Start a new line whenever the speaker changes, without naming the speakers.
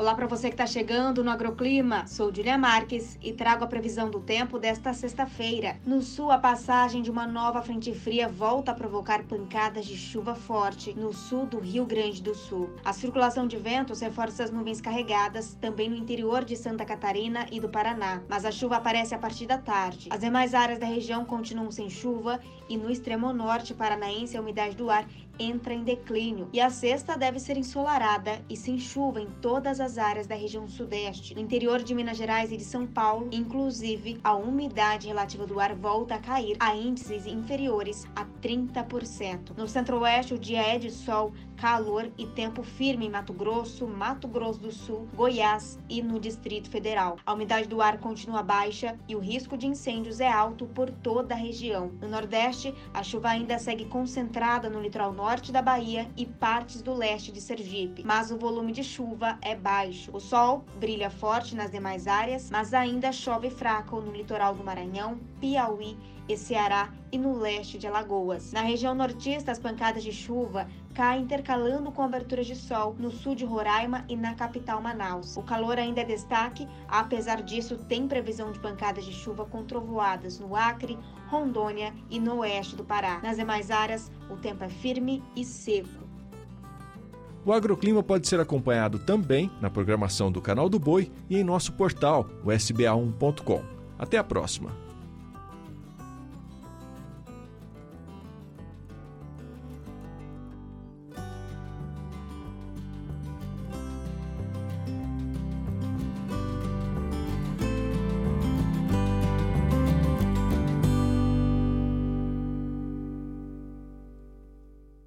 Olá para você que está chegando no Agroclima. Sou Julia Marques e trago a previsão do tempo desta sexta-feira. No sul, a passagem de uma nova frente fria volta a provocar pancadas de chuva forte no sul do Rio Grande do Sul. A circulação de ventos reforça as nuvens carregadas também no interior de Santa Catarina e do Paraná, mas a chuva aparece a partir da tarde. As demais áreas da região continuam sem chuva e no extremo norte paranaense a umidade do ar entra em declínio e a sexta deve ser ensolarada e sem chuva em todas as áreas da região sudeste. No interior de Minas Gerais e de São Paulo, inclusive, a umidade relativa do ar volta a cair a índices inferiores a 30%. No centro-oeste, o dia é de sol, calor e tempo firme em Mato Grosso, Mato Grosso do Sul, Goiás e no Distrito Federal. A umidade do ar continua baixa e o risco de incêndios é alto por toda a região. No Nordeste, a chuva ainda segue concentrada no litoral norte norte da Bahia e partes do leste de Sergipe, mas o volume de chuva é baixo. O sol brilha forte nas demais áreas, mas ainda chove fraco no litoral do Maranhão, Piauí e Ceará e no leste de Alagoas. Na região nortista, as pancadas de chuva caem intercalando com aberturas de sol no sul de Roraima e na capital Manaus. O calor ainda é destaque, apesar disso, tem previsão de pancadas de chuva com trovoadas no Acre, Rondônia e no oeste do Pará. Nas demais áreas, o tempo é firme e seco.
O agroclima pode ser acompanhado também na programação do Canal do Boi e em nosso portal, o sba1.com. Até a próxima!